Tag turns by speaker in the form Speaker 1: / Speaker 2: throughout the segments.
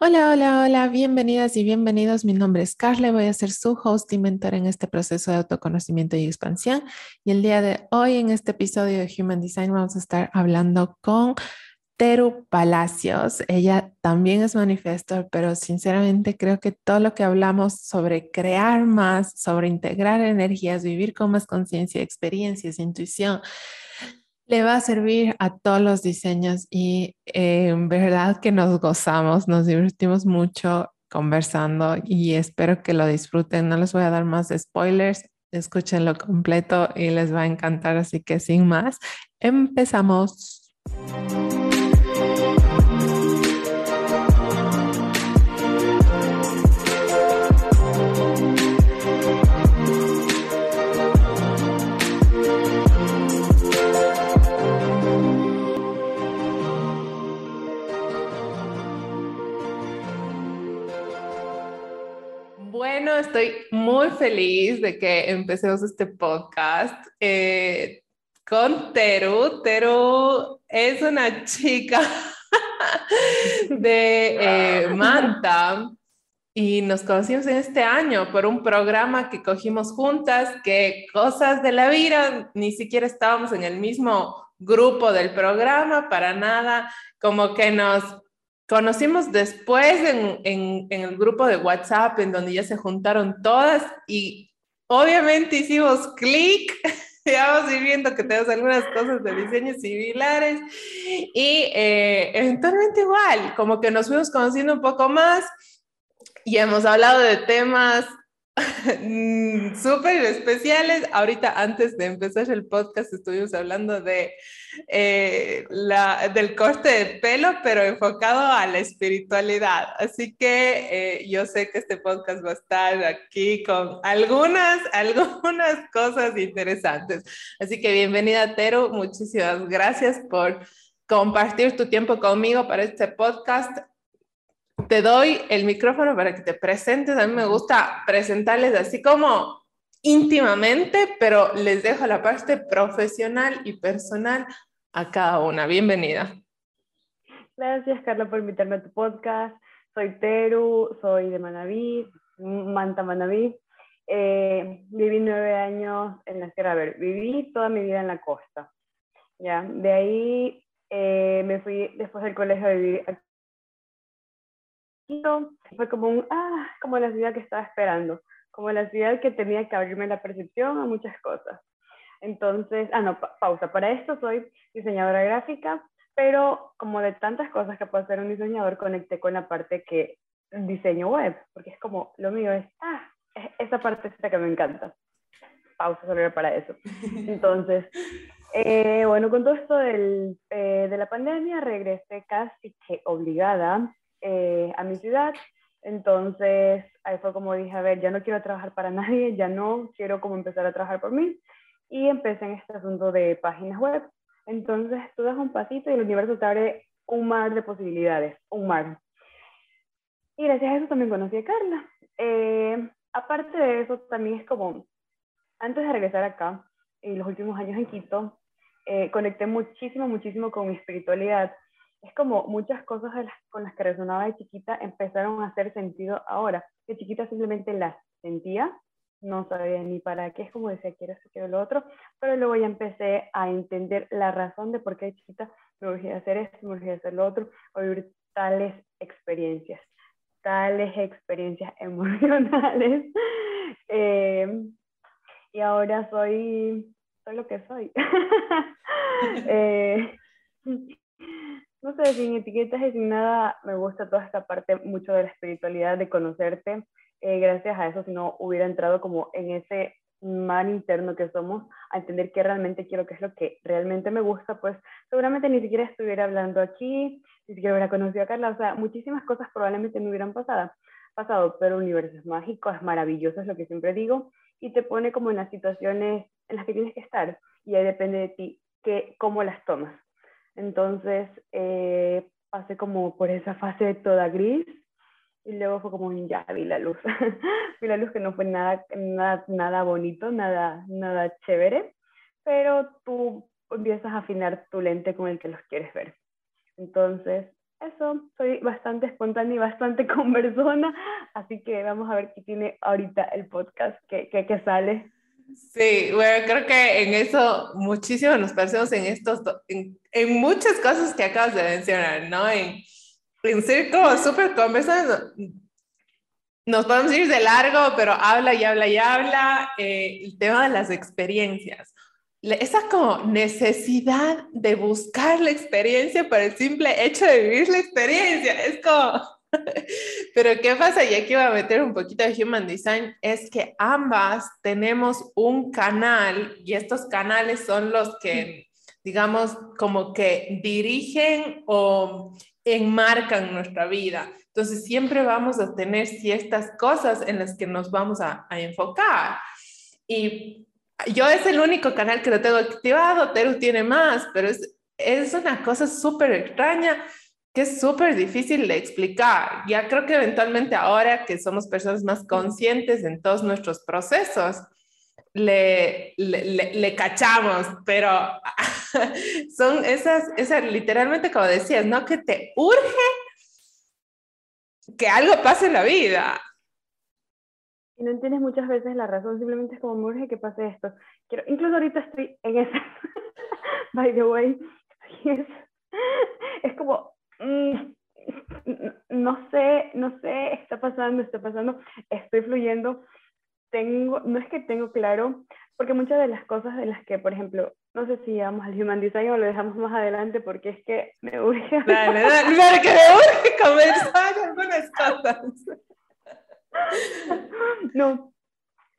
Speaker 1: Hola, hola, hola, bienvenidas y bienvenidos. Mi nombre es Carla, voy a ser su host y mentor en este proceso de autoconocimiento y expansión. Y el día de hoy, en este episodio de Human Design, vamos a estar hablando con Teru Palacios. Ella también es manifestor, pero sinceramente creo que todo lo que hablamos sobre crear más, sobre integrar energías, vivir con más conciencia, experiencias, intuición, le va a servir a todos los diseños y eh, en verdad que nos gozamos, nos divertimos mucho conversando y espero que lo disfruten. No les voy a dar más spoilers, escúchenlo completo y les va a encantar, así que sin más, empezamos. Estoy muy feliz de que empecemos este podcast eh, con Teru. Teru es una chica de eh, Manta y nos conocimos en este año por un programa que cogimos juntas, que cosas de la vida, ni siquiera estábamos en el mismo grupo del programa, para nada, como que nos conocimos después en, en, en, el grupo de WhatsApp, en donde ya se juntaron todas y obviamente hicimos clic. Ya vamos viendo que tenemos algunas cosas de diseño similares y eh, eventualmente igual, como que nos fuimos conociendo un poco más y hemos hablado de temas súper especiales. Ahorita antes de empezar el podcast estuvimos hablando de, eh, la, del corte de pelo, pero enfocado a la espiritualidad. Así que eh, yo sé que este podcast va a estar aquí con algunas, algunas cosas interesantes. Así que bienvenida, Tero. Muchísimas gracias por compartir tu tiempo conmigo para este podcast te doy el micrófono para que te presentes. A mí me gusta presentarles así como íntimamente, pero les dejo la parte profesional y personal a cada una. Bienvenida.
Speaker 2: Gracias, Carla, por invitarme a tu podcast. Soy Teru, soy de Manaví, Manta Manaví. Eh, viví nueve años en la Sierra Verde. Viví toda mi vida en la costa. ¿ya? De ahí eh, me fui después del colegio a vivir fue como un, ah, como la ciudad que estaba esperando, como la ciudad que tenía que abrirme la percepción a muchas cosas. Entonces, ah, no, pausa, para esto soy diseñadora gráfica, pero como de tantas cosas que puede hacer un diseñador, conecté con la parte que diseño web, porque es como, lo mío es, ah, esa es la que me encanta. Pausa solo para eso. Entonces, eh, bueno, con todo esto del, eh, de la pandemia, regresé casi que obligada eh, a mi ciudad. Entonces, ahí fue como dije, a ver, ya no quiero trabajar para nadie, ya no quiero como empezar a trabajar por mí. Y empecé en este asunto de páginas web. Entonces, tú das un pasito y el universo te abre un mar de posibilidades, un mar. Y gracias a eso también conocí a Carla. Eh, aparte de eso, también es como, antes de regresar acá, en los últimos años en Quito, eh, conecté muchísimo, muchísimo con mi espiritualidad es como muchas cosas con las que resonaba de chiquita empezaron a hacer sentido ahora. De chiquita simplemente las sentía, no sabía ni para qué, es como decía, quiero esto, quiero lo otro, pero luego ya empecé a entender la razón de por qué de chiquita me urgía hacer esto, me urgía hacer lo otro, o vivir tales experiencias, tales experiencias emocionales. Eh, y ahora soy, soy lo que soy. eh, no sé, sin etiquetas y sin nada, me gusta toda esta parte mucho de la espiritualidad, de conocerte. Eh, gracias a eso, si no hubiera entrado como en ese mar interno que somos, a entender qué realmente quiero, qué es lo que realmente me gusta, pues seguramente ni siquiera estuviera hablando aquí, ni siquiera hubiera conocido a Carla, o sea, muchísimas cosas probablemente me hubieran pasado, pasado pero el universo es mágico, es maravilloso, es lo que siempre digo, y te pone como en las situaciones en las que tienes que estar, y ahí depende de ti que, cómo las tomas. Entonces eh, pasé como por esa fase toda gris y luego fue como ya vi la luz. vi la luz que no fue nada, nada, nada bonito, nada, nada chévere, pero tú empiezas a afinar tu lente con el que los quieres ver. Entonces, eso, soy bastante espontánea y bastante conversona, así que vamos a ver qué tiene ahorita el podcast que, que, sale.
Speaker 1: Sí, bueno, creo que en eso muchísimo nos parecemos en estos, en, en muchas cosas que acabas de mencionar, ¿no? En, en ser como súper conversados, nos podemos ir de largo, pero habla y habla y habla eh, el tema de las experiencias esa como necesidad de buscar la experiencia por el simple hecho de vivir la experiencia. Es como, pero ¿qué pasa? Y aquí voy a meter un poquito de Human Design, es que ambas tenemos un canal y estos canales son los que, digamos, como que dirigen o enmarcan nuestra vida. Entonces siempre vamos a tener ciertas cosas en las que nos vamos a, a enfocar. Y yo es el único canal que lo tengo activado, Teru tiene más, pero es, es una cosa súper extraña que es súper difícil de explicar. Ya creo que eventualmente ahora que somos personas más conscientes en todos nuestros procesos, le, le, le, cachamos, pero son esas, esas, literalmente como decías, ¿no? Que te urge que algo pase en la vida.
Speaker 2: Y no entiendes muchas veces la razón, simplemente es como me urge que pase esto. Quiero, incluso ahorita estoy en esa, by the way, es, es como, no sé, no sé, está pasando, está pasando, estoy fluyendo, tengo, no es que tengo claro, porque muchas de las cosas de las que, por ejemplo, no sé si vamos al Human Design o lo dejamos más adelante porque es que me urge.
Speaker 1: Dale, dale, que me urge conversar algunas cosas.
Speaker 2: no,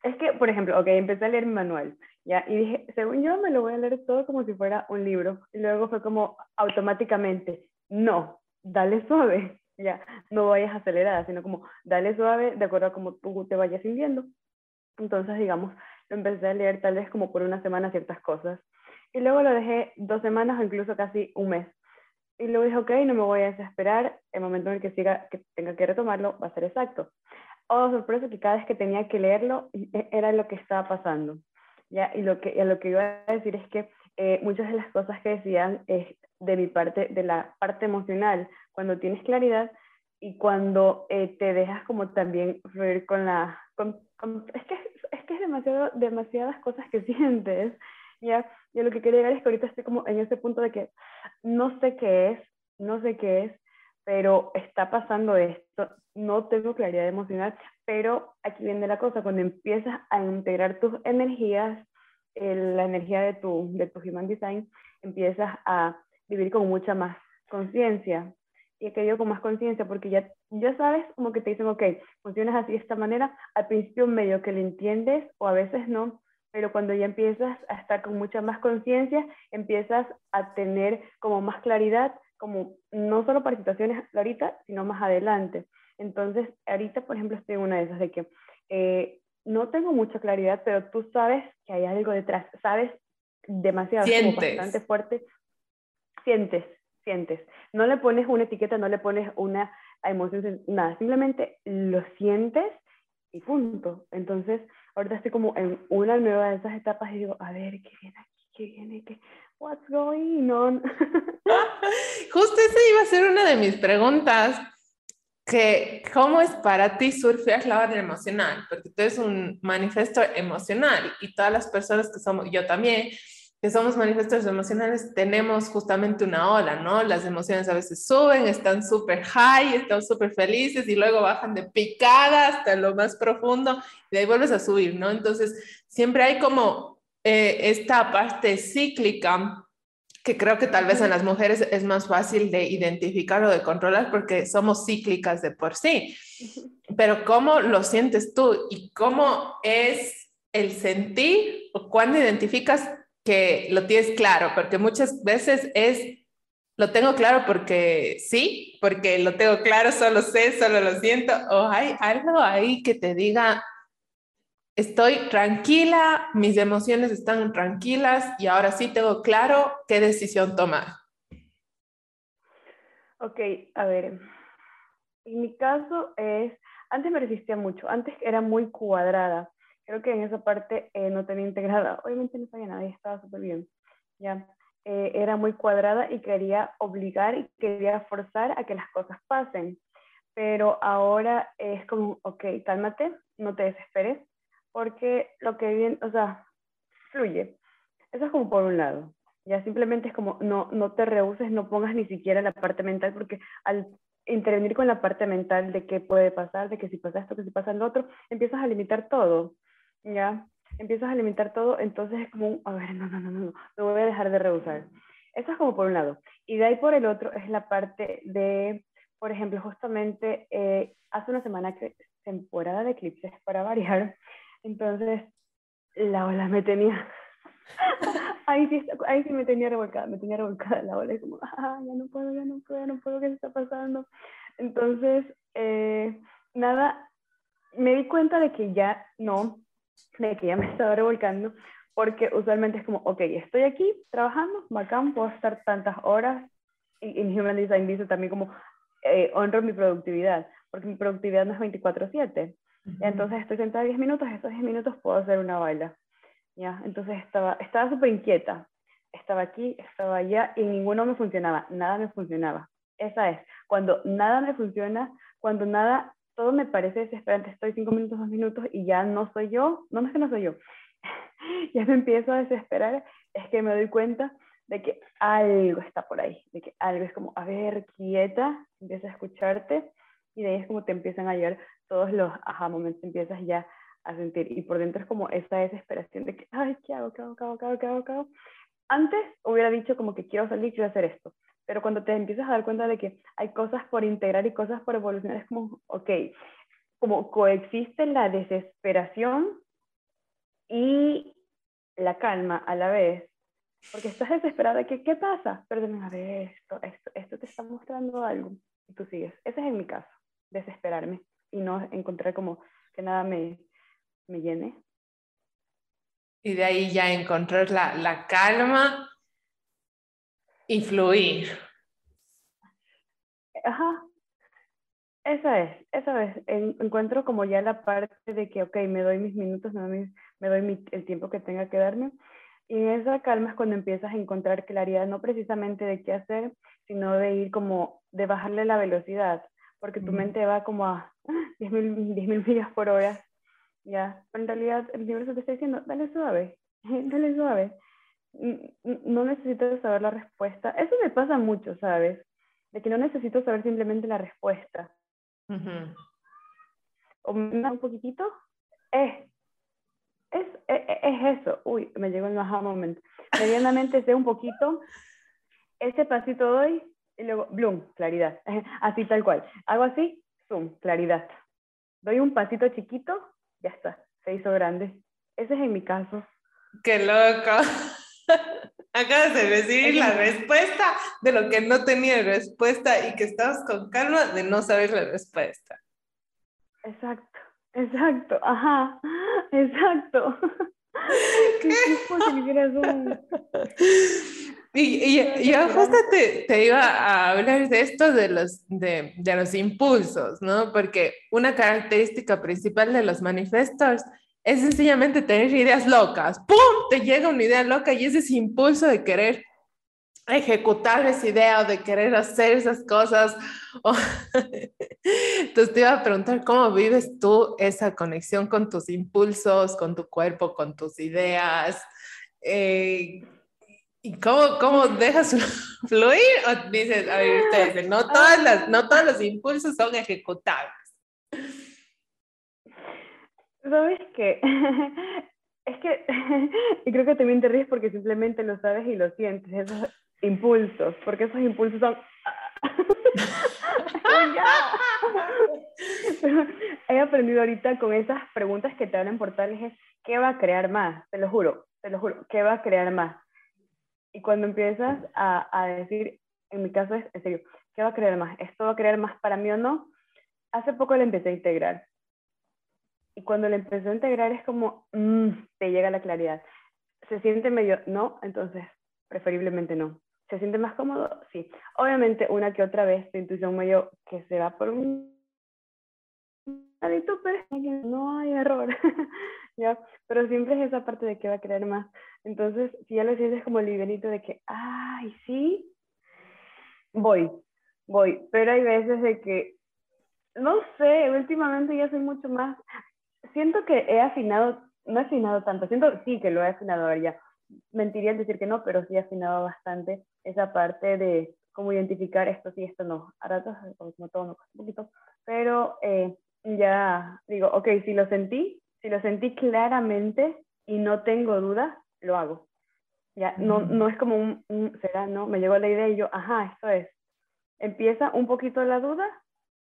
Speaker 2: es que, por ejemplo, ok, empecé a leer mi manual, ¿ya? Y dije, según yo me lo voy a leer todo como si fuera un libro. Y luego fue como automáticamente, no, dale suave, ya, no vayas acelerada, sino como, dale suave de acuerdo a cómo te vayas sintiendo. Entonces, digamos, lo empecé a leer tal vez como por una semana ciertas cosas. Y luego lo dejé dos semanas o incluso casi un mes. Y luego dije, ok, no me voy a desesperar, el momento en el que, siga, que tenga que retomarlo va a ser exacto oh, sorpresa que cada vez que tenía que leerlo e, era lo que estaba pasando. ¿ya? Y lo que, lo que iba a decir es que eh, muchas de las cosas que decían es de mi parte, de la parte emocional, cuando tienes claridad y cuando eh, te dejas como también fluir con la... es, que, es que es demasiado, demasiadas cosas que sientes, ¿ya? Y lo que quería llegar es que ahorita estoy como en ese punto de que no sé qué es, no sé qué es, pero está pasando esto, no tengo claridad emocional, pero aquí viene la cosa, cuando empiezas a integrar tus energías, la energía de tu, de tu Human Design, empiezas a vivir con mucha más conciencia. Y que yo con más conciencia, porque ya, ya sabes como que te dicen, ok, funcionas así de esta manera, al principio medio que lo entiendes o a veces no, pero cuando ya empiezas a estar con mucha más conciencia, empiezas a tener como más claridad como no solo para situaciones ahorita, sino más adelante. Entonces, ahorita, por ejemplo, estoy en una de esas de que eh, no tengo mucha claridad, pero tú sabes que hay algo detrás, sabes demasiado,
Speaker 1: sientes.
Speaker 2: bastante fuerte, sientes, sientes. No le pones una etiqueta, no le pones una emoción, nada, simplemente lo sientes y punto. Entonces, ahorita estoy como en una nueva de esas etapas y digo, a ver, ¿qué viene aquí? ¿Qué viene? ¿Qué? What's going on?
Speaker 1: Justo esa iba a ser una de mis preguntas, que cómo es para ti surfear la hora emocional, porque tú eres un manifesto emocional y todas las personas que somos, yo también, que somos manifestos emocionales, tenemos justamente una ola, ¿no? Las emociones a veces suben, están súper high, están súper felices y luego bajan de picada hasta lo más profundo y de ahí vuelves a subir, ¿no? Entonces, siempre hay como eh, esta parte cíclica que creo que tal vez en las mujeres es más fácil de identificar o de controlar porque somos cíclicas de por sí. Pero ¿cómo lo sientes tú y cómo es el sentir o cuándo identificas que lo tienes claro? Porque muchas veces es, lo tengo claro porque sí, porque lo tengo claro, solo sé, solo lo siento, o hay algo ahí que te diga, estoy tranquila, mis emociones están tranquilas y ahora sí tengo claro qué decisión tomar.
Speaker 2: Ok, a ver, en mi caso es, antes me resistía mucho, antes era muy cuadrada, creo que en esa parte eh, no tenía integrada, obviamente no sabía nada estaba súper bien, ya. eh, era muy cuadrada y quería obligar y quería forzar a que las cosas pasen. Pero ahora es como, ok, cálmate, no te desesperes, porque lo que viene, o sea, fluye. Eso es como por un lado. Ya simplemente es como, no, no te rehuses, no pongas ni siquiera la parte mental, porque al intervenir con la parte mental de qué puede pasar, de que si pasa esto, que si pasa lo otro, empiezas a limitar todo, ¿ya? Empiezas a limitar todo, entonces es como, a ver, no, no, no, no, no, voy a dejar de rehusar. Eso es como por un lado. Y de ahí por el otro es la parte de, por ejemplo, justamente eh, hace una semana que temporada de eclipses para variar, entonces la ola me tenía ahí, sí, ahí sí me tenía revolcada, me tenía revolcada la ola, y como, ah, ya no puedo, ya no puedo, no puedo, ¿qué está pasando? Entonces, eh, nada, me di cuenta de que ya no, de que ya me estaba revolcando, porque usualmente es como, ok, estoy aquí trabajando, bacán, puedo estar tantas horas, y en Human Design dice también como, eh, honro mi productividad, porque mi productividad no es 24/7. Entonces estoy sentada 10 minutos, esos 10 minutos puedo hacer una baila. ¿ya? Entonces estaba estaba súper inquieta. Estaba aquí, estaba allá y ninguno me funcionaba, nada me funcionaba. Esa es, cuando nada me funciona, cuando nada, todo me parece desesperante, estoy 5 minutos, 2 minutos y ya no soy yo, no, no es que no soy yo, ya me empiezo a desesperar, es que me doy cuenta de que algo está por ahí, de que algo es como, a ver, quieta, empieza a escucharte y de ahí es como te empiezan a llegar todos los ajá momentos, empiezas ya a sentir. Y por dentro es como esa desesperación de que, ay, ¿qué hago? ¿Qué hago? ¿Qué hago? ¿Qué hago? ¿Qué hago? ¿Qué hago? Antes hubiera dicho como que quiero salir, quiero hacer esto. Pero cuando te empiezas a dar cuenta de que hay cosas por integrar y cosas por evolucionar, es como, ok, como coexiste la desesperación y la calma a la vez. Porque estás desesperada de que, ¿qué pasa? Pero a ver, esto, esto, esto te está mostrando algo. Y tú sigues. Ese es en mi caso, desesperarme y no encontrar como que nada me, me llene.
Speaker 1: Y de ahí ya encontrar la, la calma y fluir.
Speaker 2: Ajá. Esa es, esa es. encuentro como ya la parte de que, ok, me doy mis minutos, me doy, me doy el tiempo que tenga que darme. Y en esa calma es cuando empiezas a encontrar claridad, no precisamente de qué hacer, sino de ir como, de bajarle la velocidad, porque tu mente va como a 10.000 10 millas por hora ya, en realidad el universo te está diciendo, dale suave, dale suave. No necesitas saber la respuesta. Eso me pasa mucho, ¿sabes? De que no necesito saber simplemente la respuesta. O un poquitito, eh, es, es, es, eso. Uy, me llegó el aha moment. Medianamente sé un poquito, ese pasito doy y luego, bloom, claridad. Así tal cual. Hago así, zoom, claridad. Doy un pasito chiquito, ya está, se hizo grande. Ese es en mi caso.
Speaker 1: ¡Qué loco! Acabas de decir la respuesta de lo que no tenía respuesta y que estabas con calma de no saber la respuesta.
Speaker 2: Exacto, exacto, ajá, exacto. ¿Qué?
Speaker 1: Y, y, yo justo te, te, iba a hablar de esto de los, de, de, los impulsos, ¿no? Porque una característica principal de los manifestos es sencillamente tener ideas locas. ¡Pum! Te llega una idea loca y es ese impulso de querer ejecutar esa idea o de querer hacer esas cosas. Entonces te iba a preguntar cómo vives tú esa conexión con tus impulsos, con tu cuerpo, con tus ideas. Eh, ¿Y cómo, cómo dejas fluir? O dices, a ver, ustedes, no, todas las, no todos los impulsos son ejecutables.
Speaker 2: ¿Sabes qué? Es que, y creo que también te ríes porque simplemente lo sabes y lo sientes, esos impulsos, porque esos impulsos son... He aprendido ahorita con esas preguntas que te hablan portales es, ¿qué va a crear más? Te lo juro, te lo juro, ¿qué va a crear más? Y cuando empiezas a, a, decir, en mi caso es, en serio, ¿qué va a creer más? ¿Esto va a creer más para mí o no? Hace poco le empecé a integrar. Y cuando le empecé a integrar es como, mmm, te llega la claridad. ¿Se siente medio no? Entonces, preferiblemente no. ¿Se siente más cómodo? Sí. Obviamente, una que otra vez, tu intuición medio que se va por un pero no hay error. ¿ya? Pero siempre es esa parte de que va a querer más. Entonces, si ya lo sientes como livianito de que, ay, sí, voy, voy. Pero hay veces de que, no sé, últimamente ya soy mucho más, siento que he afinado, no he afinado tanto, siento sí que lo he afinado ya. Mentiría decir que no, pero sí he afinado bastante esa parte de cómo identificar esto sí, esto no. A ratos, como todo me un poquito, pero eh, ya digo, ok, si lo sentí, si lo sentí claramente y no tengo dudas, lo hago. Ya, no, no es como un, será, no, me llegó la idea y yo, ajá, esto es. Empieza un poquito la duda,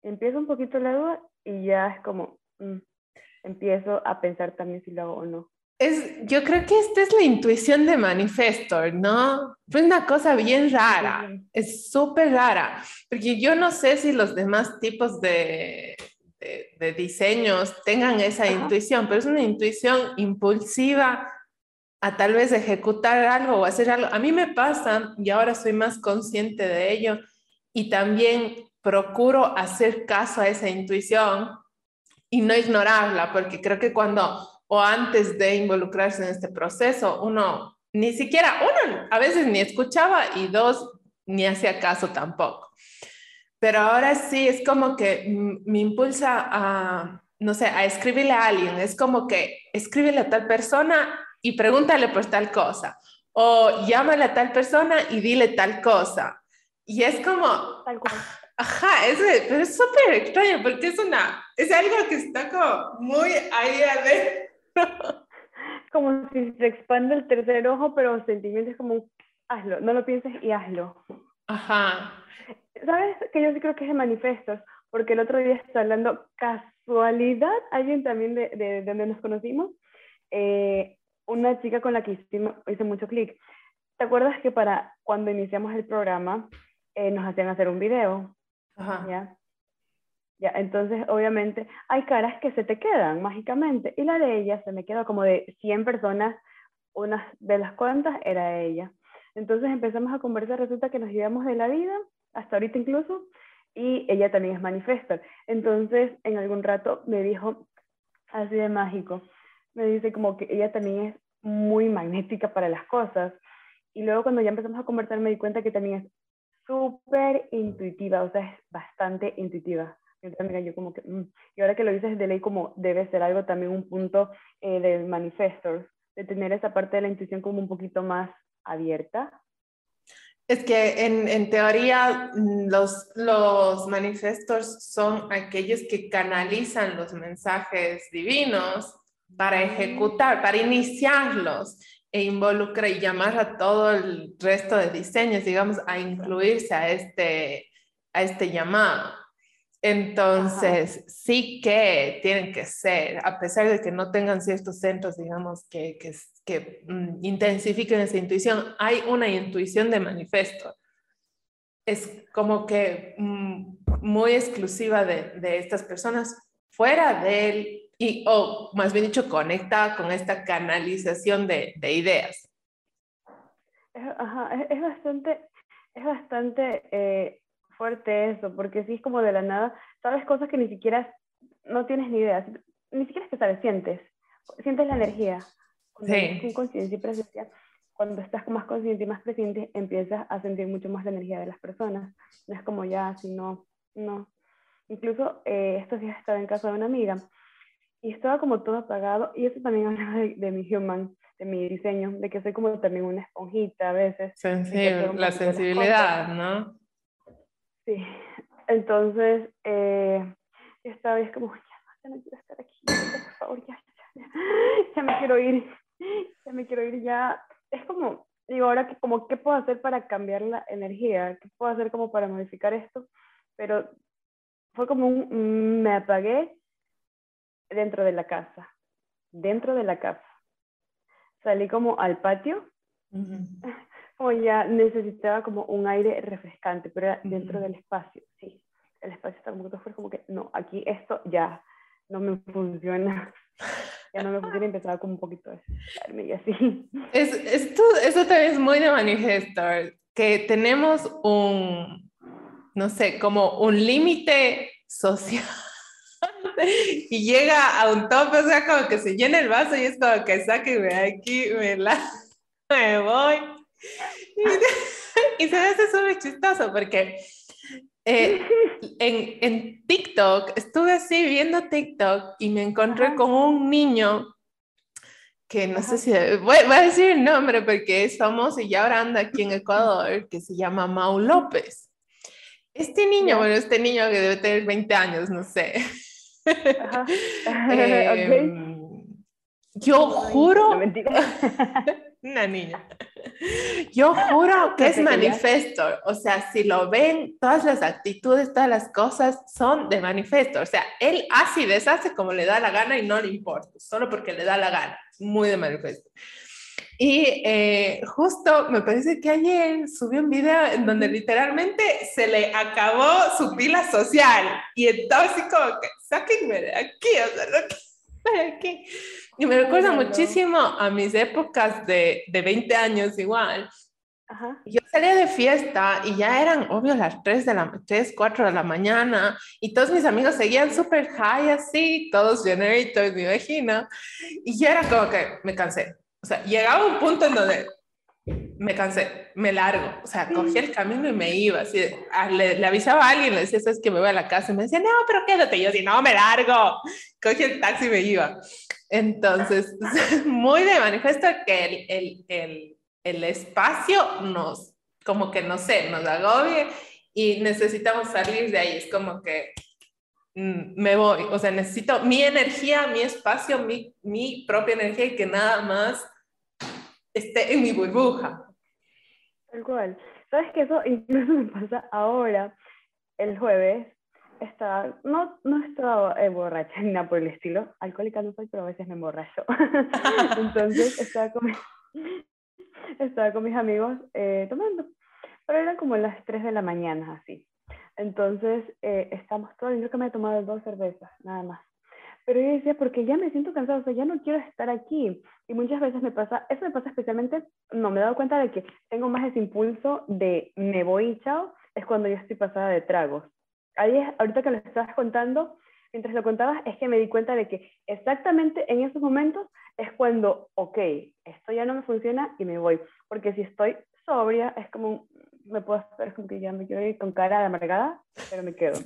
Speaker 2: empieza un poquito la duda y ya es como, mm, empiezo a pensar también si lo hago o no.
Speaker 1: Es, yo creo que esta es la intuición de Manifestor, ¿no? Es una cosa bien rara, es súper rara, porque yo no sé si los demás tipos de, de, diseños tengan esa intuición, pero es una intuición impulsiva a tal vez ejecutar algo o hacer algo. A mí me pasa, y ahora soy más consciente de ello, y también procuro hacer caso a esa intuición y no ignorarla, porque creo que cuando o antes de involucrarse en este proceso, uno ni siquiera, uno a veces ni escuchaba y dos, ni hacía caso tampoco. Pero ahora sí, es como que me impulsa a, no sé, a escribirle a alguien. Es como que escríbele a tal persona y pregúntale por tal cosa. O llámale a tal persona y dile tal cosa. Y es como... Tal cual. Ajá, es, pero es súper extraño porque es una, es algo que está como muy ahí adentro.
Speaker 2: Como si se expande el tercer ojo, pero sentimientos como, hazlo, no lo pienses y hazlo.
Speaker 1: Ajá.
Speaker 2: ¿Sabes? Que yo sí creo que es de manifestos, porque el otro día estaba hablando casualidad, alguien también de, de, donde nos conocimos, eh, una chica con la que hice mucho clic. ¿Te acuerdas que para cuando iniciamos el programa eh, nos hacían hacer un video? Ajá. ¿Ya? Ya, entonces obviamente hay caras que se te quedan mágicamente y la de ella se me quedó como de 100 personas, una de las cuantas era ella. Entonces empezamos a conversar, resulta que nos llevamos de la vida hasta ahorita incluso, y ella también es manifestor. Entonces, en algún rato me dijo, así de mágico, me dice como que ella también es muy magnética para las cosas. Y luego cuando ya empezamos a conversar me di cuenta que también es súper intuitiva, o sea, es bastante intuitiva. Entonces, yo como que, mm". y ahora que lo dices de ley, como debe ser algo también un punto eh, de manifestors, de tener esa parte de la intuición como un poquito más abierta
Speaker 1: es que en, teoría mm, los, los manifestos son aquellos que canalizan los mensajes divinos para ejecutar, para iniciarlos e involucrar y llamar a todo el resto de diseños, digamos, a incluirse a este, a este llamado. Entonces, sí que tienen que ser, a pesar de que no tengan ciertos centros, digamos, que, que, que mm, intensifiquen esa intuición, hay una intuición de manifiesto. Es como que mm, muy exclusiva de, de, estas personas, fuera de él, y, o más bien dicho, conectada con esta canalización de, de ideas.
Speaker 2: Ajá, es, bastante, es bastante eh, fuerte eso, porque si es como de la nada, sabes cosas que ni siquiera, no tienes ni idea, ni siquiera es que sabes, sientes, sientes la energía. sí. Sin conciencia y presencia, cuando estás más consciente y más presente, empiezas a sentir mucho más la energía de las personas. No es como ya, si no, no. Incluso eh, estos días estaba en casa de una amiga y estaba como todo apagado y eso también habla de, mi human, de mi diseño, de que soy como también una esponjita a veces.
Speaker 1: Sensible, la sensibilidad, ¿no?
Speaker 2: Sí, entonces eh, yo estaba es como, ya, no quiero estar aquí, por favor, ya, ya, ya, me quiero ir, ya me quiero ir, ya. Es como, digo, ahora, que, como, ¿qué puedo hacer para cambiar la energía? ¿Qué puedo hacer como para modificar esto? Pero fue como un, mm, me apagué dentro de la casa, dentro de la casa. Salí como al patio, como ya necesitaba como un aire refrescante, pero era dentro del espacio, sí. El espacio está como que como que, no, aquí esto ya no me funciona. Ya no me funciona y empezaba como un poquito a y así.
Speaker 1: Es, esto, eso también es muy de manifestar, que tenemos un, no sé, como un límite social y llega a un tope, o sea, como que se llena el vaso y es como que sáquenme aquí, me, la, me voy. Y, se me hace súper chistoso porque eh, en, en, TikTok, estuve así viendo TikTok y me encontré con un niño que no sé si, voy, a decir el nombre porque es famoso y ahora anda aquí en Ecuador, que se llama Mau López. Este niño, bueno, este niño que debe tener 20 años, no sé. Em, yo juro, una niña. Yo juro que es manifesto. O sea, si lo ven, todas las actitudes, todas las cosas son de manifesto. O sea, él hace y deshace como le da la gana y no le importa, solo porque le da la gana. Muy de manifesto. Y eh, justo me parece que ayer subió un video en donde literalmente se le acabó su pila social. Y entonces, como que, sáquenme de aquí, o sea, no de aquí. Y me recuerda muchísimo a mis épocas de, de 20 años igual. Ajá. Yo salía de fiesta y ya eran, obvio, las 3, de la, 3 4 de la mañana y todos mis amigos seguían súper high así, todos generators, me imagino. Y yo era como que me cansé. O sea, llegaba un punto en donde me cansé, me largo. O sea, cogí el camino y me iba. Así, le, le, avisaba a alguien, le decía, es que me voy a la casa. Y me decía, no, pero quédate. Y yo, así, no, me largo. Cogí el taxi y me iba. Entonces, muy de manifiesto que el, el, el, el, espacio nos, como que no sé, nos agobie y necesitamos salir de ahí. Es como que mm, me voy, o sea, necesito mi energía, mi espacio, mi, mi propia energía y que nada más esté en mi burbuja.
Speaker 2: Tal cual. ¿Sabes que Eso incluso me pasa ahora, el jueves, estaba, no, no estaba eh, borracha ni nada por el estilo, alcohólica no soy, pero a veces me emborracho. Entonces estaba con, estaba con mis amigos eh, tomando, pero eran como las 3 de la mañana, así. Entonces eh, estamos todos, yo que me he tomado dos cervezas, nada más. Pero yo decía, porque ya me siento cansada, o sea, ya no quiero estar aquí. Y muchas veces me pasa, eso me pasa especialmente, no, me he dado cuenta de que tengo más ese impulso de me voy y chao, es cuando yo estoy pasada de tragos ahí ahorita que lo estabas contando, mientras lo contabas, es que me di cuenta de que exactamente en esos momentos es cuando, ok, esto ya no me funciona y me voy. Porque si estoy sobria, es como, me puedo hacer como que ya me quiero ir con cara de amargada, pero me quedo.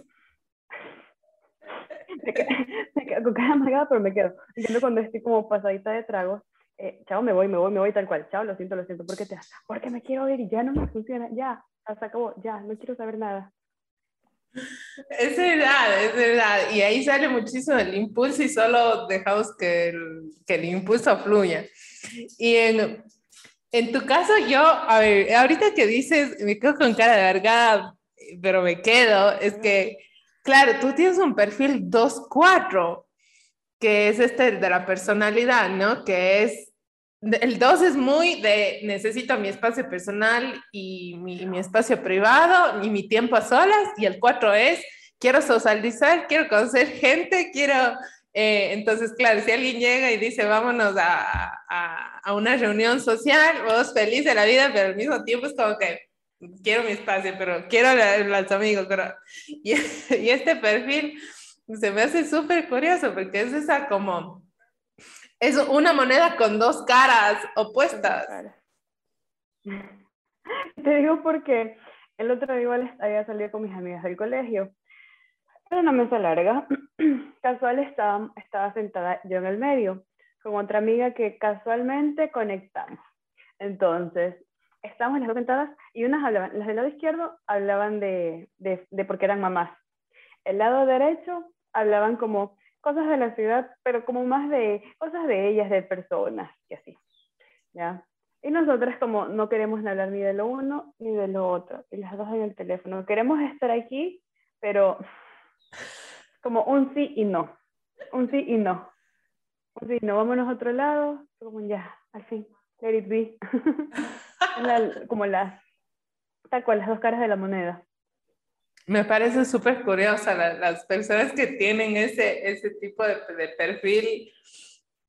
Speaker 2: me, quedo, con cara amargada, pero me quedo. Entiendo cuando estoy como pasadita de tragos, eh, chao, me voy, me voy, me voy tal cual. Chao, lo siento, lo siento. ¿Por qué te Porque me quiero ir y ya no me funciona. Ya, hasta acabó, ya, no quiero saber nada.
Speaker 1: Es verdad, es verdad. Y ahí sale muchísimo el impulso y solo dejamos que el, que el impulso fluya. Y en, en, tu caso, yo, a ver, ahorita que dices, me quedo con cara de largada, pero me quedo, es que, claro, tú tienes un perfil 2-4, que es este de la personalidad, ¿no? Que es el 2 es muy de necesito mi espacio personal y mi, mi, espacio privado y mi tiempo a solas. Y el 4 es quiero socializar, quiero conocer gente, quiero... Eh, entonces, claro, si alguien llega y dice vámonos a, a, a, una reunión social, vos feliz de la vida, pero al mismo tiempo es como que quiero mi espacio, pero quiero los amigos. Pero... Y, y este perfil se me hace súper curioso porque es esa como es una moneda con dos caras opuestas.
Speaker 2: Te digo porque el otro día igual había salido con mis amigas del colegio. Era una mesa larga. Casual estaba, estaba sentada yo en el medio con otra amiga que casualmente conectamos. Entonces, estábamos las dos sentadas y unas hablaban, las del lado izquierdo hablaban de, de, de porque eran mamás. El lado derecho hablaban como cosas de la ciudad, pero como más de cosas de ellas, de personas y así. ¿Ya? Y nosotras como no queremos hablar ni de lo uno ni de lo otro, y las dos en el teléfono. Queremos estar aquí, pero como un sí y no. Un sí y no. Un sí y no. Vámonos a otro lado, como ya, al fin, let it be. como las, tal las dos caras de la moneda.
Speaker 1: Me parece súper curiosa las personas que tienen ese, ese tipo de, de, perfil,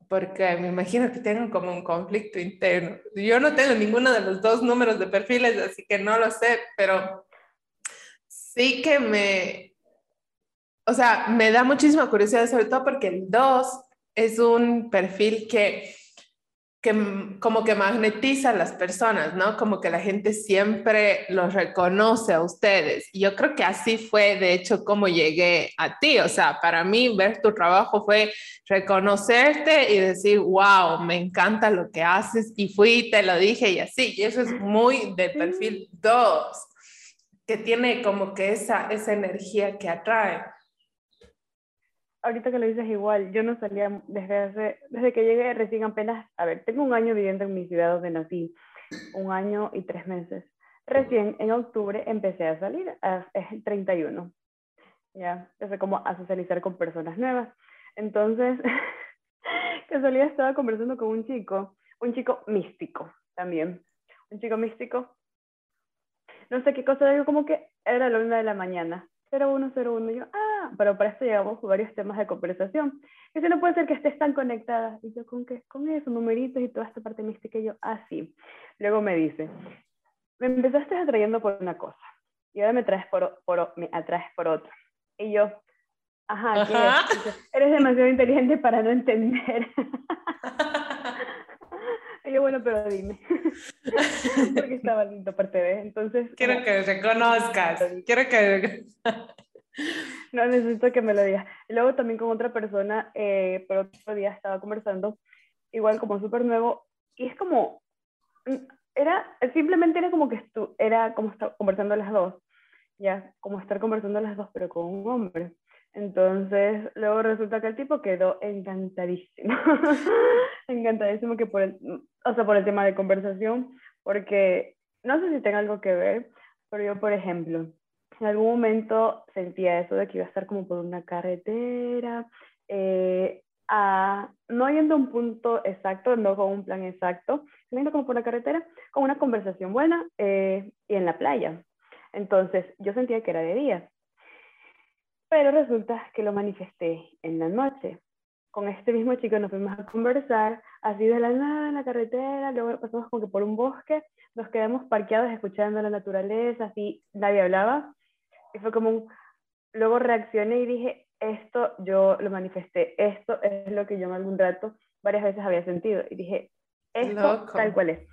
Speaker 1: porque me imagino que tienen como un conflicto interno. Yo no tengo ninguno de los dos números de perfiles, así que no lo sé, pero sí que me, o sea, me da muchísima curiosidad, sobre todo porque el 2 es un perfil que que como que magnetiza a las personas, ¿no? Como que la gente siempre los reconoce a ustedes. Y yo creo que así fue, de hecho, como llegué a ti. O sea, para mí ver tu trabajo fue reconocerte y decir, wow, me encanta lo que haces. Y fui, te lo dije y así. Y eso es muy de perfil 2, que tiene como que esa, esa energía que atrae
Speaker 2: ahorita que lo dices igual, yo no salía desde hace, desde que llegué recién apenas, a ver, tengo un año viviendo en mi ciudad donde nací, un año y tres meses. Recién en octubre empecé a salir, es el 31. Ya, empecé como a socializar con personas nuevas. Entonces, casualidad estaba conversando con un chico, un chico místico también, un chico místico. No sé qué cosa, digo como que era la una de la mañana 0101. Y yo, ah, pero para esto llevamos varios temas de conversación. Y no puede ser que estés tan conectada. Y yo, ¿con qué? Con eso, numeritos y toda esta parte mística. Y yo, ah, sí. Luego me dice, me empezaste atrayendo por una cosa. Y ahora me traes por, por me atraes por otra. Y yo, ajá, ajá. eres demasiado inteligente para no entender. Y yo, bueno, pero dime. Porque estaba lindo parte de Entonces.
Speaker 1: Quiero que reconozcas. Quiero que.
Speaker 2: No, necesito que me lo digas. Luego también con otra persona, eh, pero otro día estaba conversando, igual como súper nuevo, y es como. Mm, era, simplemente era como que estu era como estar conversando las dos, ya, como estar conversando las dos, pero con un hombre. Entonces, luego resulta que el tipo quedó encantadísimo. encantadísimo que por el, o sea, por el tema de conversación, porque no sé si tenga algo que ver, pero yo, por ejemplo, en algún momento sentía eso de que iba a estar como por una carretera, eh, a, no yendo a un punto exacto, no con un plan exacto, sino como por la carretera, con una conversación buena eh, y en la playa. Entonces, yo sentía que era de día pero resulta que lo manifesté en la noche. Con este mismo chico nos fuimos a conversar, así de la nada en la carretera, luego pasamos como que por un bosque, nos quedamos parqueados escuchando la naturaleza, así nadie hablaba. Y fue como un... Luego reaccioné y dije, esto yo lo manifesté, esto es lo que yo en algún rato varias veces había sentido. Y dije, esto tal cual es.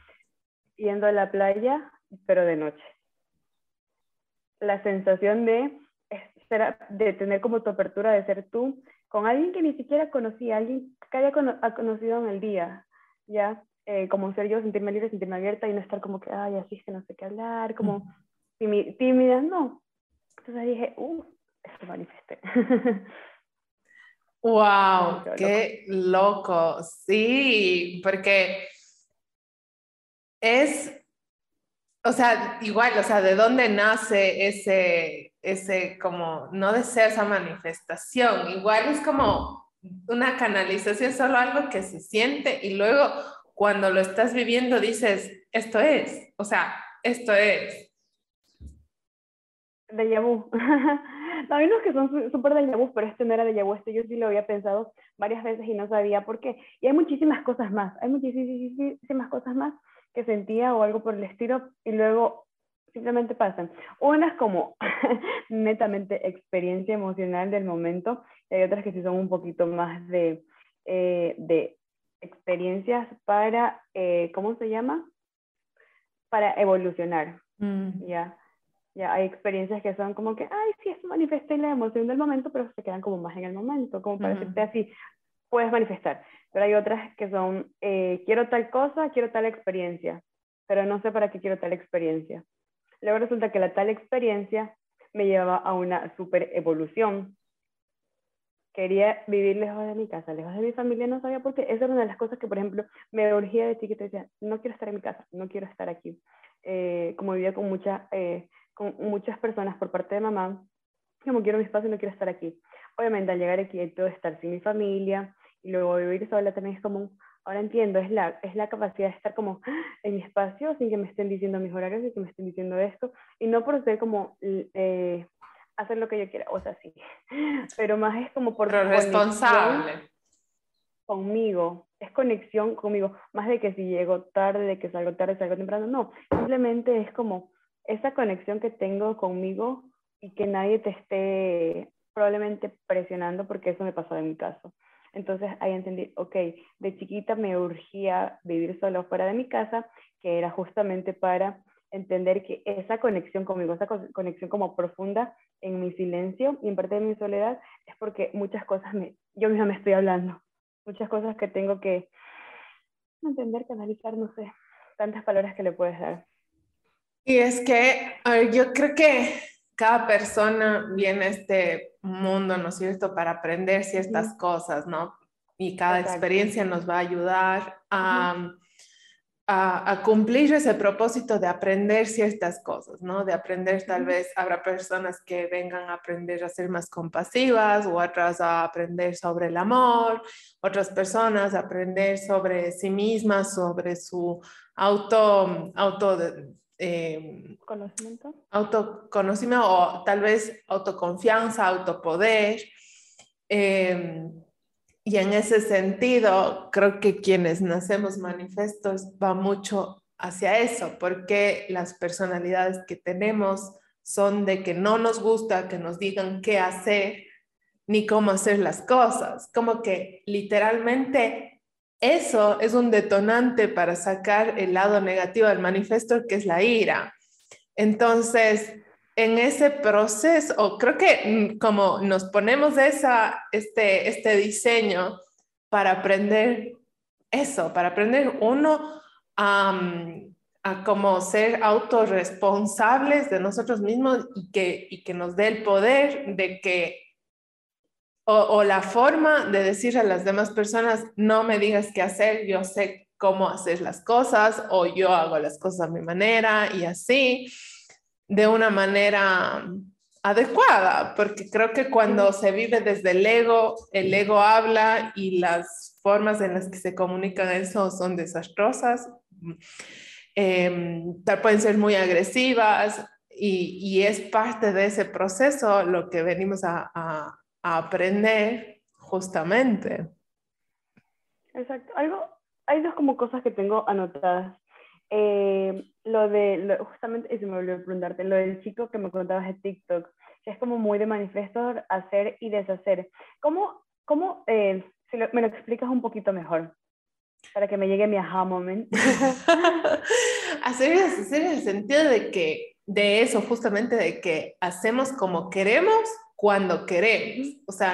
Speaker 2: Yendo a la playa, pero de noche. La sensación de de tener como tu apertura de ser tú con alguien que ni siquiera conocía, alguien que haya conocido en el día, ¿ya? Eh, como ser yo, sentirme libre, sentirme abierta y no estar como que, ay, así que no sé qué hablar, como tímida, no. Entonces dije, uh, esto manifesté.
Speaker 1: ¡Wow! ¡Qué loco! Sí, porque es o sea, igual, o sea, ¿de dónde nace ese, ese como, no deseo esa manifestación? Igual es como una canalización, solo algo que se siente y luego cuando lo estás viviendo dices, esto es, o sea, esto es.
Speaker 2: De vu. hay unos que son súper de vu, pero este no era de vu, este yo sí lo había pensado varias veces y no sabía por qué. Y hay muchísimas cosas más, hay muchísimas cosas más que sentía o algo por el estilo y luego simplemente pasan. Unas como netamente experiencia emocional del momento y hay otras que sí son un poquito más de, eh, de experiencias para, eh, ¿cómo se llama? Para evolucionar. Mm. Ya. Ya hay experiencias que son como que, ay, sí, es manifesté la emoción del momento, pero se quedan como más en el momento, como para decirte así, puedes manifestar pero hay otras que son, eh, quiero tal cosa, quiero tal experiencia, pero no sé para qué quiero tal experiencia. Luego resulta que la tal experiencia me llevaba a una super evolución. Quería vivir lejos de mi casa, lejos de mi familia, no sabía por qué. Esa era una de las cosas que, por ejemplo, me urgía de chiquita. Decía, no quiero estar en mi casa, no quiero estar aquí. Eh, como vivía con, mucha, eh, con muchas personas por parte de mamá, como quiero mi espacio, no quiero estar aquí. Obviamente, al llegar aquí, todo estar sin mi familia, y luego vivir sola también es como, ahora entiendo, es la, es la capacidad de estar como en mi espacio sin que me estén diciendo mis horarios y que me estén diciendo esto, y no por ser como eh, hacer lo que yo quiera, o sea, sí, pero más es como por...
Speaker 1: responsable.
Speaker 2: Conmigo, es conexión conmigo, más de que si llego tarde, de que salgo tarde, salgo temprano, no, simplemente es como esa conexión que tengo conmigo y que nadie te esté probablemente presionando porque eso me pasó en mi caso. Entonces ahí entendí, ok, de chiquita me urgía vivir solo fuera de mi casa, que era justamente para entender que esa conexión conmigo, esa conexión como profunda en mi silencio y en parte de mi soledad, es porque muchas cosas me, yo misma me estoy hablando, muchas cosas que tengo que entender, canalizar, no sé, tantas palabras que le puedes dar.
Speaker 1: Y es que yo creo que cada persona viene a este mundo, ¿no es cierto?, para aprender ciertas cosas, ¿no? Y cada experiencia nos va a ayudar a, a, cumplir ese propósito de aprender ciertas cosas, ¿no? De aprender, tal vez habrá personas que vengan a aprender a ser más compasivas, o otras a aprender sobre el amor, otras personas a aprender sobre sí mismas, sobre su auto, auto
Speaker 2: eh, conocimiento.
Speaker 1: Autoconocimiento o tal vez autoconfianza, autopoder. Eh, y en ese sentido, creo que quienes nacemos manifestos va mucho hacia eso, porque las personalidades que tenemos son de que no nos gusta que nos digan qué hacer ni cómo hacer las cosas. Como que literalmente eso es un detonante para sacar el lado negativo del manifiesto, que es la ira. Entonces, en ese proceso, creo que mm, como nos ponemos esa, este, este diseño para aprender eso, para aprender uno a, a como ser autorresponsables de nosotros mismos y que, y que nos dé el poder de que o, la forma de decir a las demás personas, no me digas qué hacer, yo sé cómo hacer las cosas o yo hago las cosas a mi manera y así, de una manera adecuada, porque creo que cuando se vive desde el ego, el ego habla y las formas en las que se comunican eso son desastrosas, eh, pueden ser muy agresivas y, y, es parte de ese proceso lo que venimos a aprender justamente.
Speaker 2: Exacto. Algo, hay dos como cosas que tengo anotadas. Eh, lo de, justamente, y se me olvidó preguntarte, lo del chico que me contabas de TikTok, que es como muy de manifiesto, hacer y deshacer. ¿Cómo, cómo eh, si me lo explicas un poquito mejor? Para que me llegue mi aha moment.
Speaker 1: hacer y deshacer en el sentido de que, de eso, justamente de que hacemos como queremos cuando queremos. O sea,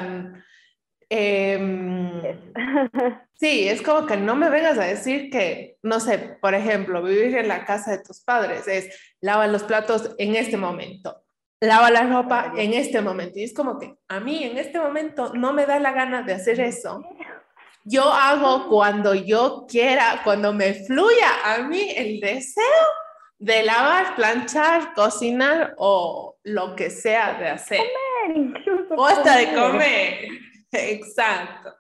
Speaker 1: em, sí, es como que no me vengas a decir que, no sé, por ejemplo, vivir en la casa de tus padres es lava los platos en este momento, lava la ropa en este momento. Y es como que a mí en este momento no me da la gana de hacer eso. Yo hago cuando yo quiera, cuando me fluya a mí el deseo de lavar, planchar, cocinar o lo que sea de hacer. O hasta de comer. Exacto.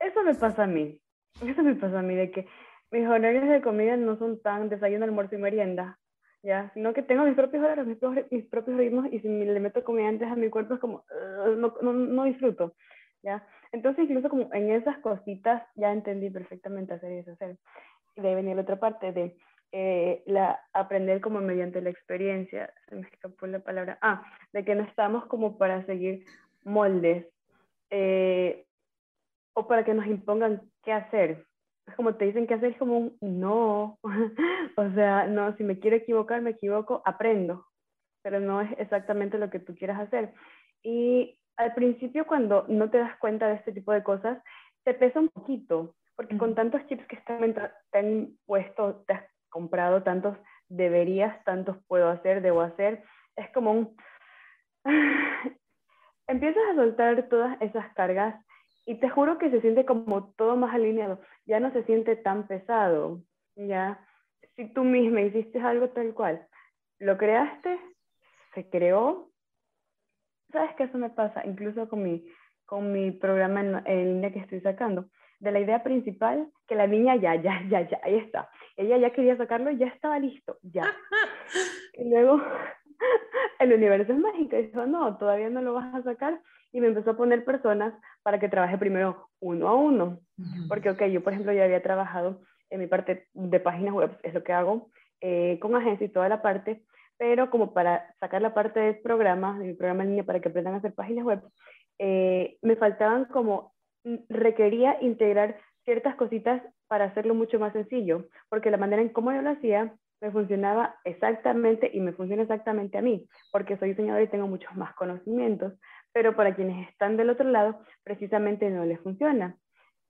Speaker 2: Eso me pasa a mí. Eso me pasa a mí, de que mis horarios de comida no son tan desayuno, almuerzo y merienda, ¿ya? Sino que tengo mis propios horarios, mis propios, mis propios ritmos y si le meto comida antes a mi cuerpo es como, no, no, no, disfruto, ¿ya? Entonces incluso como en esas cositas ya entendí perfectamente hacer y deshacer. Y de ahí venía la otra parte de eh, la, aprender como mediante la experiencia, se me escapó la palabra, ah, de que no estamos como para seguir moldes eh, o para que nos impongan qué hacer. Es como te dicen qué hacer, es como un no, o sea, no, si me quiero equivocar, me equivoco, aprendo, pero no es exactamente lo que tú quieras hacer. Y al principio cuando no te das cuenta de este tipo de cosas, te pesa un poquito, porque con tantos chips que están, te han puesto, te comprado, tantos deberías, tantos puedo hacer, debo hacer. Es como un... Empiezas a soltar todas esas cargas y te juro que se siente como todo más alineado. Ya no se siente tan pesado. Ya, si tú misma hiciste algo tal cual, lo creaste, se creó. ¿Sabes qué eso me pasa? Incluso con mi, con mi programa en, en línea que estoy sacando de la idea principal, que la niña ya, ya, ya, ya, ahí está. Ella ya quería sacarlo, ya estaba listo, ya. y luego el universo es mágico y dijo, no, todavía no lo vas a sacar. Y me empezó a poner personas para que trabaje primero uno a uno. Porque, ok, yo por ejemplo ya había trabajado en mi parte de páginas web, es lo que hago, eh, con agencia y toda la parte, pero como para sacar la parte del programa, del programa en línea para que aprendan a hacer páginas web, eh, me faltaban como, requería integrar ciertas cositas para hacerlo mucho más sencillo, porque la manera en cómo yo lo hacía me funcionaba exactamente y me funciona exactamente a mí, porque soy diseñadora y tengo muchos más conocimientos, pero para quienes están del otro lado, precisamente no les funciona.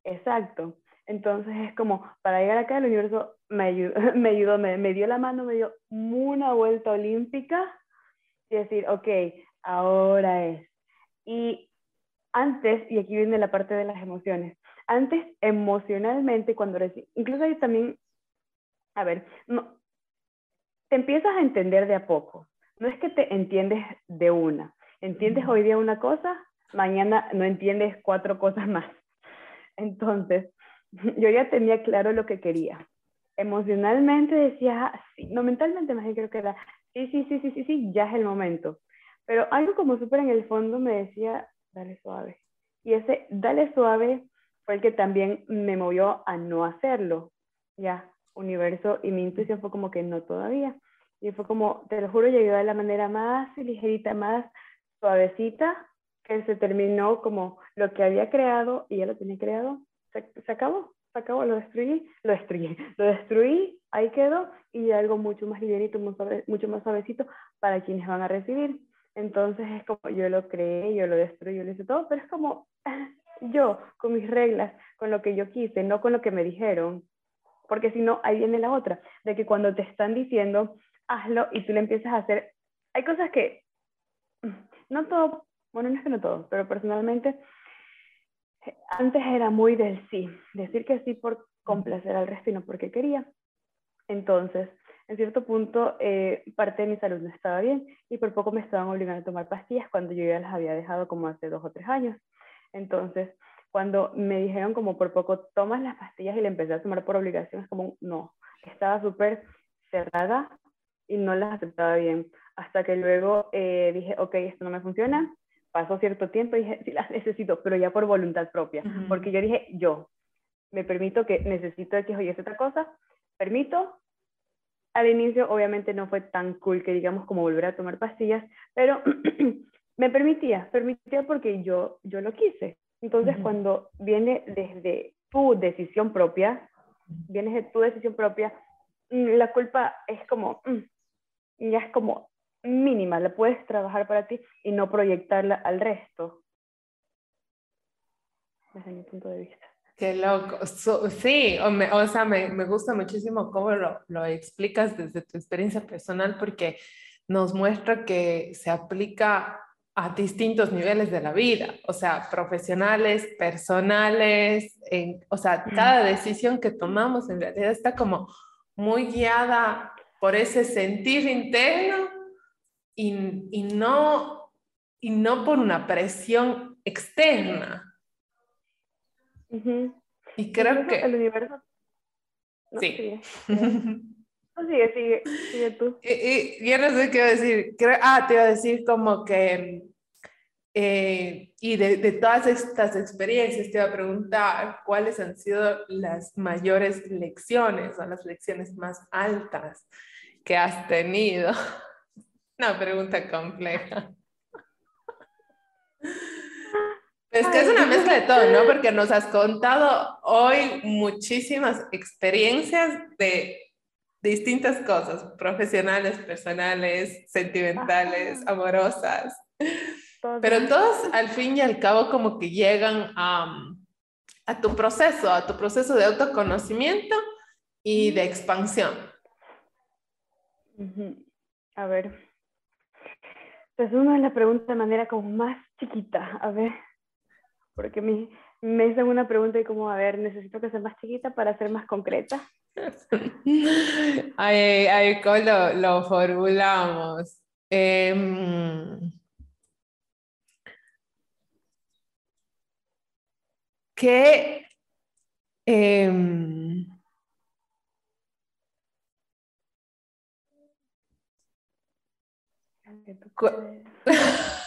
Speaker 2: Exacto. Entonces es como, para llegar acá, el universo me ayudó, me, ayudó, me, dio la mano, me dio una vuelta olímpica y decir, ok, ahora es. Y antes, y aquí viene la parte de las emociones, antes emocionalmente, cuando incluso hay también, a ver, no, te empiezas a entender de a poco. No es que te entiendes de una. Entiendes hoy día una cosa, mañana no entiendes cuatro cosas más. Entonces, yo ya tenía claro lo que quería. Emocionalmente decía, ah, sí, no mentalmente más bien creo que era, sí, sí, sí, sí, sí, sí, ya es el momento. Pero algo como súper en el fondo me decía, dale suave. Y ese dale suave fue el que también me movió a no hacerlo. Ya, universo y mi intuición fue como que no todavía. Y fue como, te lo juro, llegué de la manera más ligerita, más suavecita, que se terminó como lo que había creado y ya lo tenía creado, se, acabó, se acabó, lo destruí, lo destruí, lo destruí, ahí quedó y algo mucho más ligerito, mucho más suavecito para quienes van a recibir. Entonces es como yo lo creé, yo lo destruí, yo lo hice todo, pero es como yo, con mis reglas, con lo que yo quise, no con lo que me dijeron. Porque si no, ahí viene la otra, de que cuando te están diciendo, hazlo y tú le empiezas a hacer, hay cosas que, no todo, bueno, no es que no todo, pero personalmente, antes era muy del sí, decir que sí por complacer al resto y no porque quería. Entonces, en cierto punto, eh, parte de mi salud no estaba bien y por poco me estaban obligando a tomar pastillas cuando yo ya las había dejado como hace dos o tres años. Entonces, cuando me dijeron como por poco tomas las pastillas y le empecé a tomar por obligación, es como no, estaba súper cerrada y no las aceptaba bien. Hasta que luego eh, dije, ok, esto no me funciona. Pasó cierto tiempo y dije, sí las necesito, pero ya por voluntad propia. Porque yo dije, yo me permito que necesito que oye, otra cosa, permito. Al inicio obviamente no fue tan cool que digamos como volver a tomar pastillas, pero me permitía, permitía porque yo, yo lo quise. Entonces, cuando viene desde tu decisión propia, vienes de tu decisión propia, mm, la culpa es como, mm, ya es como mínima, la puedes trabajar para ti y no proyectarla al resto. Desde mi punto de vista.
Speaker 1: Qué loco. sí, o, sea, me, me, gusta muchísimo cómo lo, lo explicas desde tu experiencia personal porque nos muestra que se aplica a distintos niveles de la vida, o sea, profesionales, personales, en, o sea, cada decisión que tomamos en realidad está como muy guiada por ese sentir interno y, y no, y no por una presión externa. Y creo que...
Speaker 2: El universo...
Speaker 1: sí.
Speaker 2: sigue, sigue, sigue tú.
Speaker 1: Y, yo no sé qué iba a decir. ah, te iba a decir como que, eh, y de, de, todas estas experiencias, te iba a preguntar cuáles han sido las mayores lecciones o las lecciones más altas que has tenido. Una pregunta compleja. Es que es una mezcla de todo, ¿no? Porque nos has contado hoy muchísimas experiencias de distintas cosas, profesionales, personales, sentimentales, amorosas. Pero todos al fin y al cabo como que llegan a, a tu proceso, a tu proceso de autoconocimiento y de expansión.
Speaker 2: A ver, pues una la pregunta de manera como más chiquita, a ver, porque me, me hacen una pregunta y como, a ver, necesito que sea más chiquita para ser más concreta.
Speaker 1: Ahí, ¿cómo lo, formulamos? Em, ¿Qué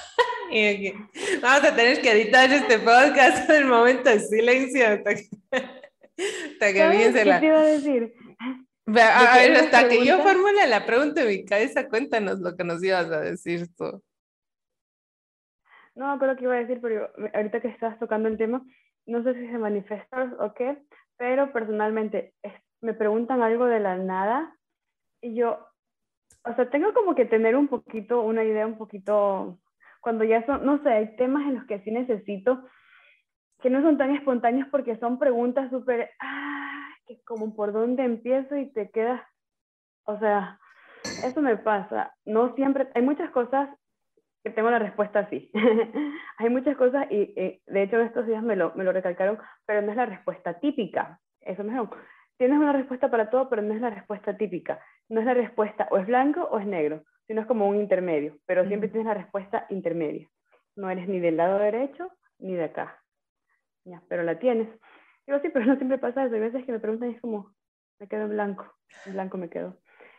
Speaker 1: em, Vamos a tener que editar este podcast en el momento de silencio hasta que,
Speaker 2: hasta que ¿Qué te iba a decir?
Speaker 1: A, ver, hasta que yo formule la pregunta en mi cabeza, cuéntanos lo que nos ibas a decir tú.
Speaker 2: No creo que iba a decir, pero ahorita que estás tocando el tema, no sé si se manifiesta o qué, pero personalmente me preguntan algo de la nada y yo, o sea, tengo como que tener un poquito, una idea un poquito, cuando ya son, no sé, hay temas en los que sí necesito que no son tan espontáneos porque son preguntas súper, ah, que como por dónde empiezo y te quedas, o sea, eso me pasa. No siempre, hay muchas cosas que tengo la respuesta así. hay muchas cosas y eh, de hecho estos días me lo, me lo recalcaron, pero no es la respuesta típica. Eso me dijeron, tienes una respuesta para todo, pero no es la respuesta típica. No es la respuesta o es blanco o es negro, sino es como un intermedio, pero siempre tienes la respuesta intermedia. No eres ni del lado derecho ni de acá. Ya, pero la tienes. Digo, sí, pero no siempre pasa eso. Hay veces que me preguntan y es como, me quedo en blanco. En blanco me quedo.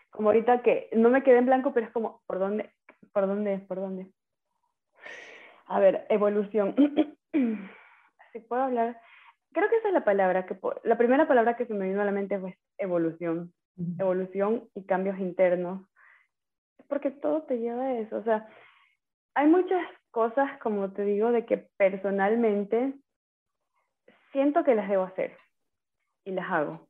Speaker 2: Como ahorita que no me quedé en blanco, pero es como, ¿por dónde? ¿Por dónde? ¿Por dónde? A ver, evolución. si puedo hablar, creo que esa es la palabra que, la primera palabra que se me vino a la mente fue evolución. Evolución y cambios internos. Porque todo te lleva a eso. O sea, hay muchas cosas, como te digo, de que personalmente siento que las debo hacer y las hago.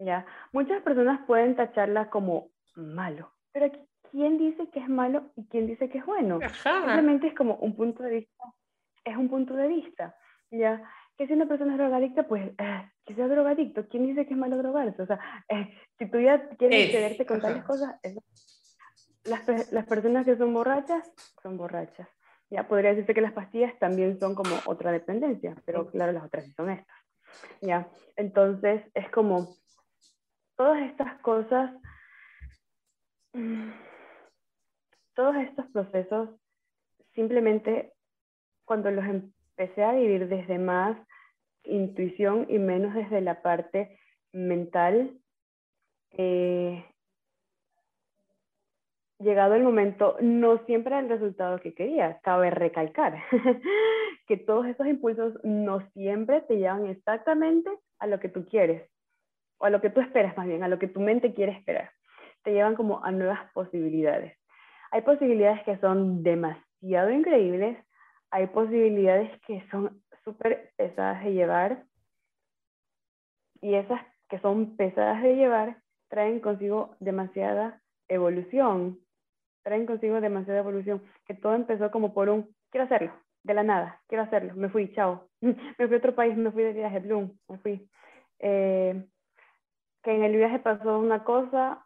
Speaker 2: ¿ya? Muchas personas pueden tacharla como malo, pero ¿quién dice que es malo y quién dice que es bueno? Simplemente es como un punto de vista, es un punto de vista, ¿ya? Que si una persona es drogadicta, pues eh, que sea drogadicto, ¿quién dice que es malo drogarse? O sea, eh, si tú ya quieres quererte con tales cosas, las, las personas que son borrachas, son borrachas. Ya podría decirse que las pastillas también son como otra dependencia, pero claro, las otras son estas. Ya, entonces es como todas estas cosas, todos estos procesos, simplemente cuando los empecé a vivir desde más intuición y menos desde la parte mental, eh, llegado el momento, no siempre el resultado que quería. Cabe recalcar que todos esos impulsos no siempre te llevan exactamente a lo que tú quieres, o a lo que tú esperas más bien, a lo que tu mente quiere esperar. Te llevan como a nuevas posibilidades. Hay posibilidades que son demasiado increíbles, hay posibilidades que son súper pesadas de llevar, y esas que son pesadas de llevar traen consigo demasiada evolución, traen consigo demasiada evolución, que todo empezó como por un, quiero hacerlo, de la nada, quiero hacerlo, me fui, chao, me fui a otro país, me fui de viaje, Bloom, me fui. Eh, que en el viaje pasó una cosa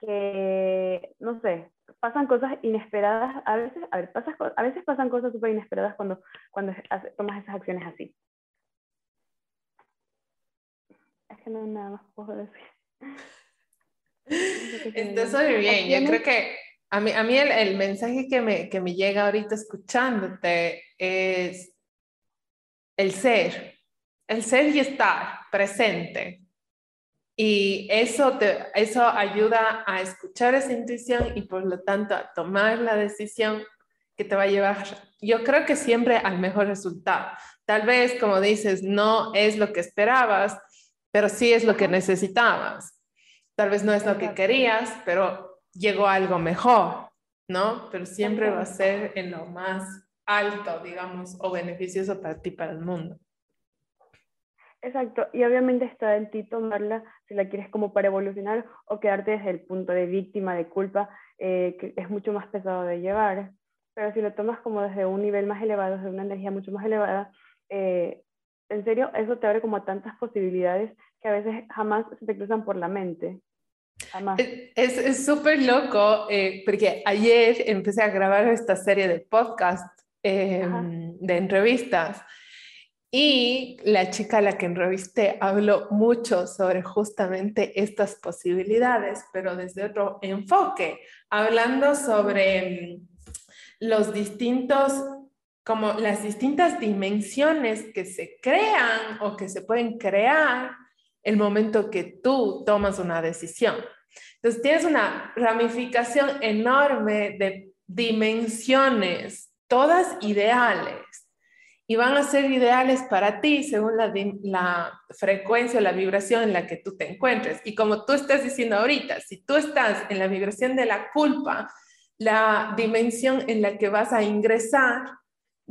Speaker 2: que, no sé, pasan cosas inesperadas, a veces, a, ver, a veces pasan cosas súper inesperadas cuando, cuando tomas esas acciones así. Es que no nada más puedo decir.
Speaker 1: Está muy bien. Yo creo que a mí, a mí el, el, mensaje que me, que me llega ahorita escuchándote es el ser, el ser y estar presente. Y eso, te, eso ayuda a escuchar esa intuición y por lo tanto a tomar la decisión que te va a llevar, yo creo que siempre al mejor resultado. Tal vez, como dices, no es lo que esperabas, pero sí es lo que necesitabas. Tal vez no es lo que querías, pero llegó algo mejor, ¿no? Pero siempre va a ser en lo más alto, digamos, o beneficioso para ti, para el mundo.
Speaker 2: Exacto, y obviamente está en ti tomarla si la quieres como para evolucionar o quedarte desde el punto de víctima, de culpa, eh, que es mucho más pesado de llevar. Pero si lo tomas como desde un nivel más elevado, desde una energía mucho más elevada, eh, en serio, eso te abre como tantas posibilidades que a veces jamás se te cruzan por la mente.
Speaker 1: Es súper loco eh, porque ayer empecé a grabar esta serie de podcast em, de entrevistas y la chica a la que entrevisté habló mucho sobre justamente estas posibilidades, pero desde otro enfoque, hablando sobre em, los distintos, como las distintas dimensiones que se crean o que se pueden crear el momento que tú tomas una decisión. Entonces tienes una ramificación enorme de dimensiones, todas ideales. y van a ser ideales para ti según la, frecuencia o la vibración en la que tú te encuentres. Y como tú estás diciendo ahorita, si tú estás en la vibración de la culpa, la dimensión en la que vas a ingresar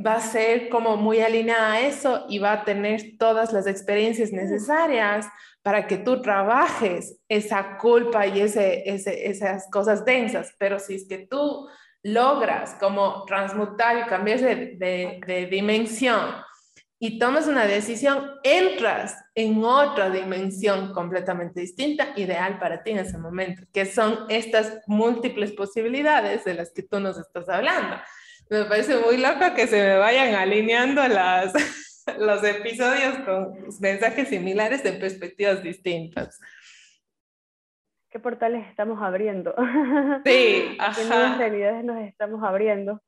Speaker 1: va a ser como muy alineada a eso y va a tener todas las experiencias necesarias para que tú trabajes esa culpa y ese, esas cosas densas. Pero si es que tú logras como transmutar y cambiar de, dimensión y tomas una decisión, entras en otra dimensión completamente distinta, ideal para ti en ese momento, que son estas múltiples posibilidades de las que tú nos estás hablando. Me parece muy loco que se me vayan alineando las, los episodios con mensajes similares de perspectivas distintas
Speaker 2: qué portales estamos abriendo.
Speaker 1: Sí,
Speaker 2: ajá. qué nuevas realidades nos estamos abriendo.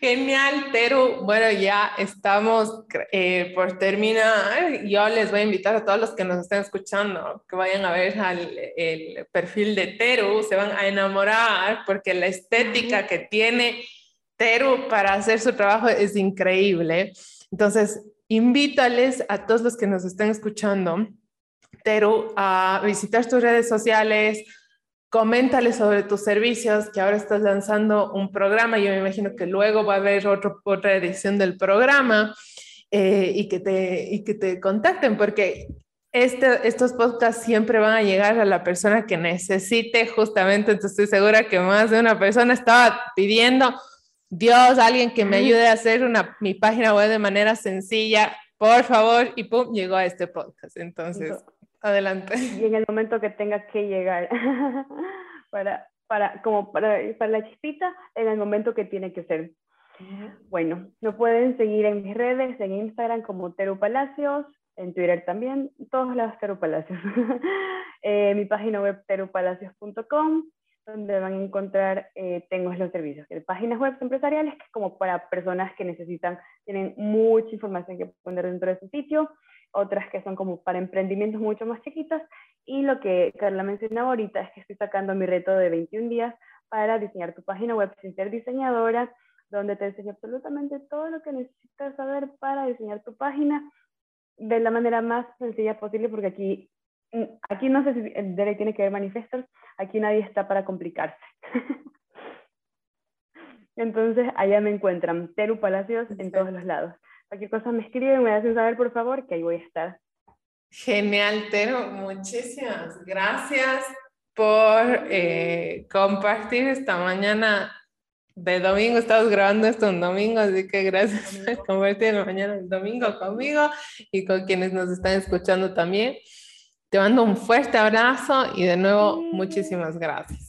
Speaker 1: Genial, Teru. Bueno, ya estamos eh, por terminar. Yo les voy a invitar a todos los que nos estén escuchando que vayan a ver el perfil de Teru. Se van a enamorar porque la estética que tiene Teru para hacer su trabajo es increíble. Entonces, invítales a todos los que nos estén escuchando Teru, a visitar tus redes sociales, coméntale sobre tus servicios, que ahora estás lanzando un programa, yo me imagino que luego va a haber otro, otra edición del programa eh, y, que te, y que te contacten, porque este, estos podcasts siempre van a llegar a la persona que necesite justamente, entonces estoy segura que más de una persona estaba pidiendo, Dios, alguien que me ayude a hacer una, mi página web de manera sencilla, por favor, y pum, llegó a este podcast. Entonces, Adelante.
Speaker 2: Y en el momento que tenga que llegar, para, para, como para, para la chispita, en el momento que tiene que ser. Bueno, me pueden seguir en mis redes, en Instagram como Teru Palacios, en Twitter también, todos los Teru Palacios. eh, mi página web terupalacios.com, donde van a encontrar, eh, tengo los servicios, de páginas web empresariales, que es como para personas que necesitan, tienen mucha información que poner dentro de su sitio, otras que son como para emprendimientos mucho más chiquitos. Y lo que Carla mencionaba ahorita es que estoy sacando mi reto de 21 días para diseñar tu página web sin ser diseñadora, donde te enseño absolutamente todo lo que necesitas saber para diseñar tu página de la manera más sencilla posible, porque aquí, aquí no sé si Derek tiene que ver manifestos, aquí nadie está para complicarse. Entonces, allá me encuentran, Teru Palacios en todos los lados. Cualquier cosa me escriben, me hacen saber, por favor, que ahí voy a estar.
Speaker 1: Genial, Tero. Muchísimas gracias por eh, compartir esta mañana de domingo. Estamos grabando esto un domingo, así que gracias por compartir la mañana del domingo conmigo y con quienes nos están escuchando también. Te mando un fuerte abrazo y de nuevo muchísimas gracias.